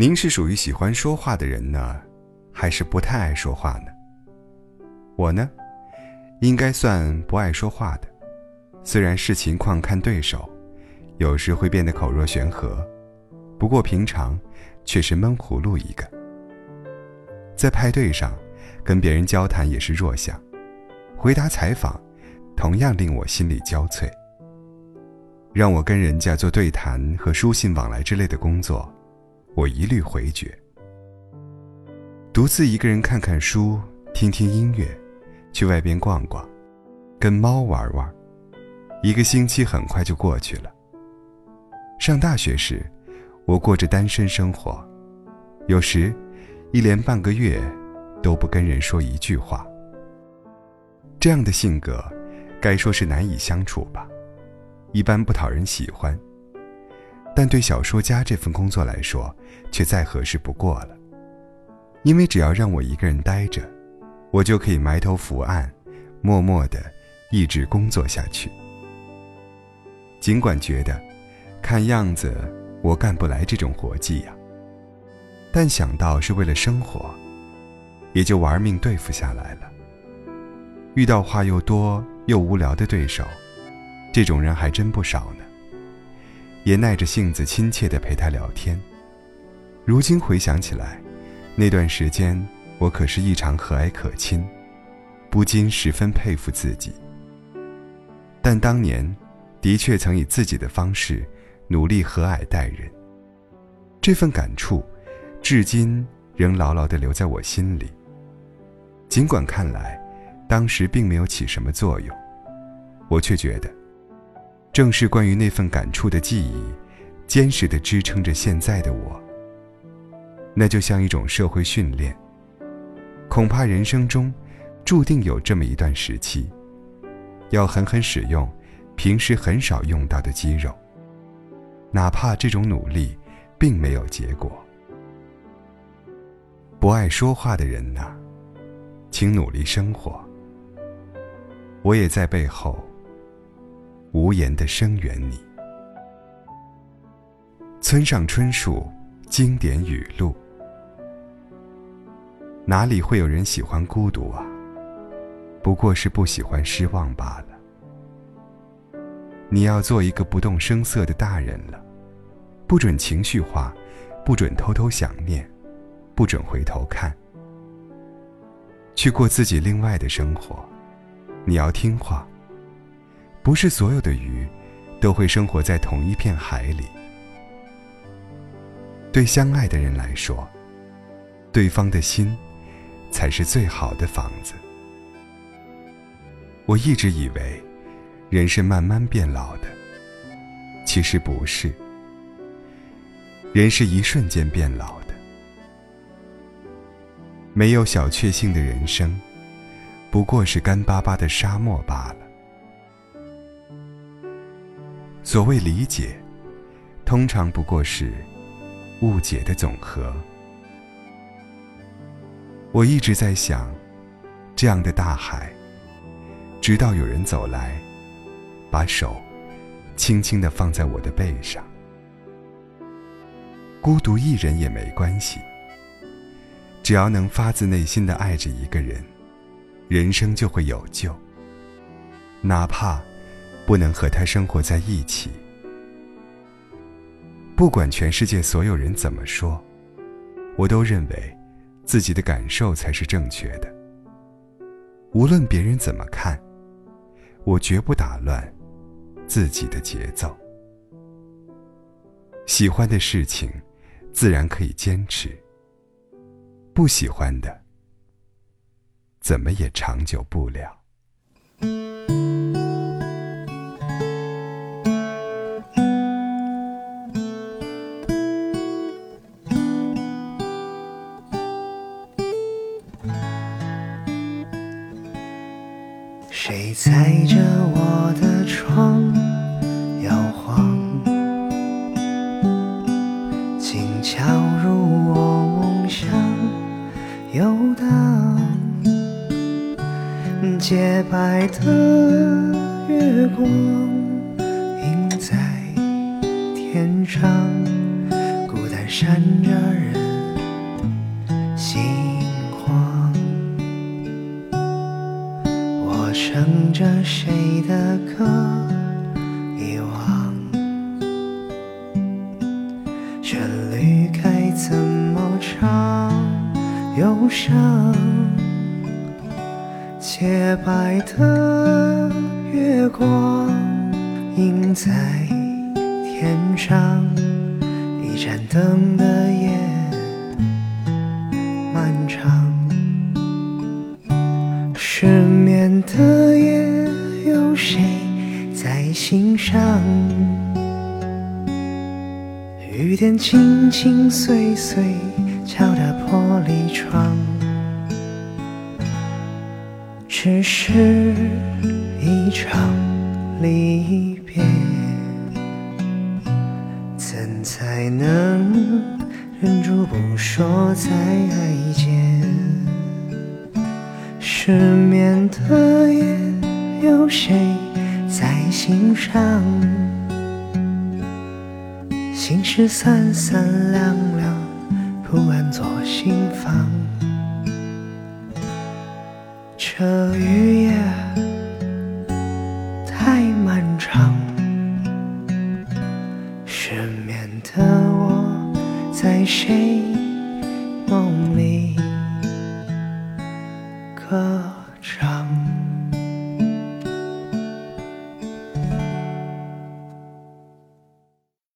您是属于喜欢说话的人呢，还是不太爱说话呢？我呢，应该算不爱说话的，虽然视情况看对手，有时会变得口若悬河，不过平常却是闷葫芦一个。在派对上，跟别人交谈也是弱项，回答采访，同样令我心力交瘁。让我跟人家做对谈和书信往来之类的工作，我一律回绝。独自一个人看看书，听听音乐，去外边逛逛，跟猫玩玩，一个星期很快就过去了。上大学时，我过着单身生活，有时一连半个月都不跟人说一句话。这样的性格，该说是难以相处吧。一般不讨人喜欢，但对小说家这份工作来说，却再合适不过了。因为只要让我一个人待着，我就可以埋头伏案，默默的一直工作下去。尽管觉得，看样子我干不来这种活计呀，但想到是为了生活，也就玩命对付下来了。遇到话又多又无聊的对手。这种人还真不少呢，也耐着性子亲切地陪他聊天。如今回想起来，那段时间我可是异常和蔼可亲，不禁十分佩服自己。但当年，的确曾以自己的方式努力和蔼待人，这份感触，至今仍牢牢地留在我心里。尽管看来，当时并没有起什么作用，我却觉得。正是关于那份感触的记忆，坚实地支撑着现在的我。那就像一种社会训练。恐怕人生中，注定有这么一段时期，要狠狠使用平时很少用到的肌肉。哪怕这种努力，并没有结果。不爱说话的人呐，请努力生活。我也在背后。无言的声援你。村上春树经典语录：哪里会有人喜欢孤独啊？不过是不喜欢失望罢了。你要做一个不动声色的大人了，不准情绪化，不准偷偷想念，不准回头看，去过自己另外的生活。你要听话。不是所有的鱼，都会生活在同一片海里。对相爱的人来说，对方的心，才是最好的房子。我一直以为，人是慢慢变老的，其实不是。人是一瞬间变老的。没有小确幸的人生，不过是干巴巴的沙漠罢了。所谓理解，通常不过是误解的总和。我一直在想，这样的大海，直到有人走来，把手轻轻的放在我的背上。孤独一人也没关系，只要能发自内心的爱着一个人，人生就会有救。哪怕。不能和他生活在一起。不管全世界所有人怎么说，我都认为自己的感受才是正确的。无论别人怎么看，我绝不打乱自己的节奏。喜欢的事情，自然可以坚持；不喜欢的，怎么也长久不了。谁踩着我的窗摇晃，轻敲入我梦乡游荡。洁白的月光映在天上，孤单闪着。唱着谁的歌遗忘，旋律该怎么唱？忧伤，洁白的月光映在天上，一盏灯的夜心上？雨点轻轻碎碎敲打玻璃窗，只是一场离别，怎才能忍住不说再见？失眠的夜，有谁在心上？心事三三两两，不安坐心房。这雨夜太漫长，失眠的我在谁梦里？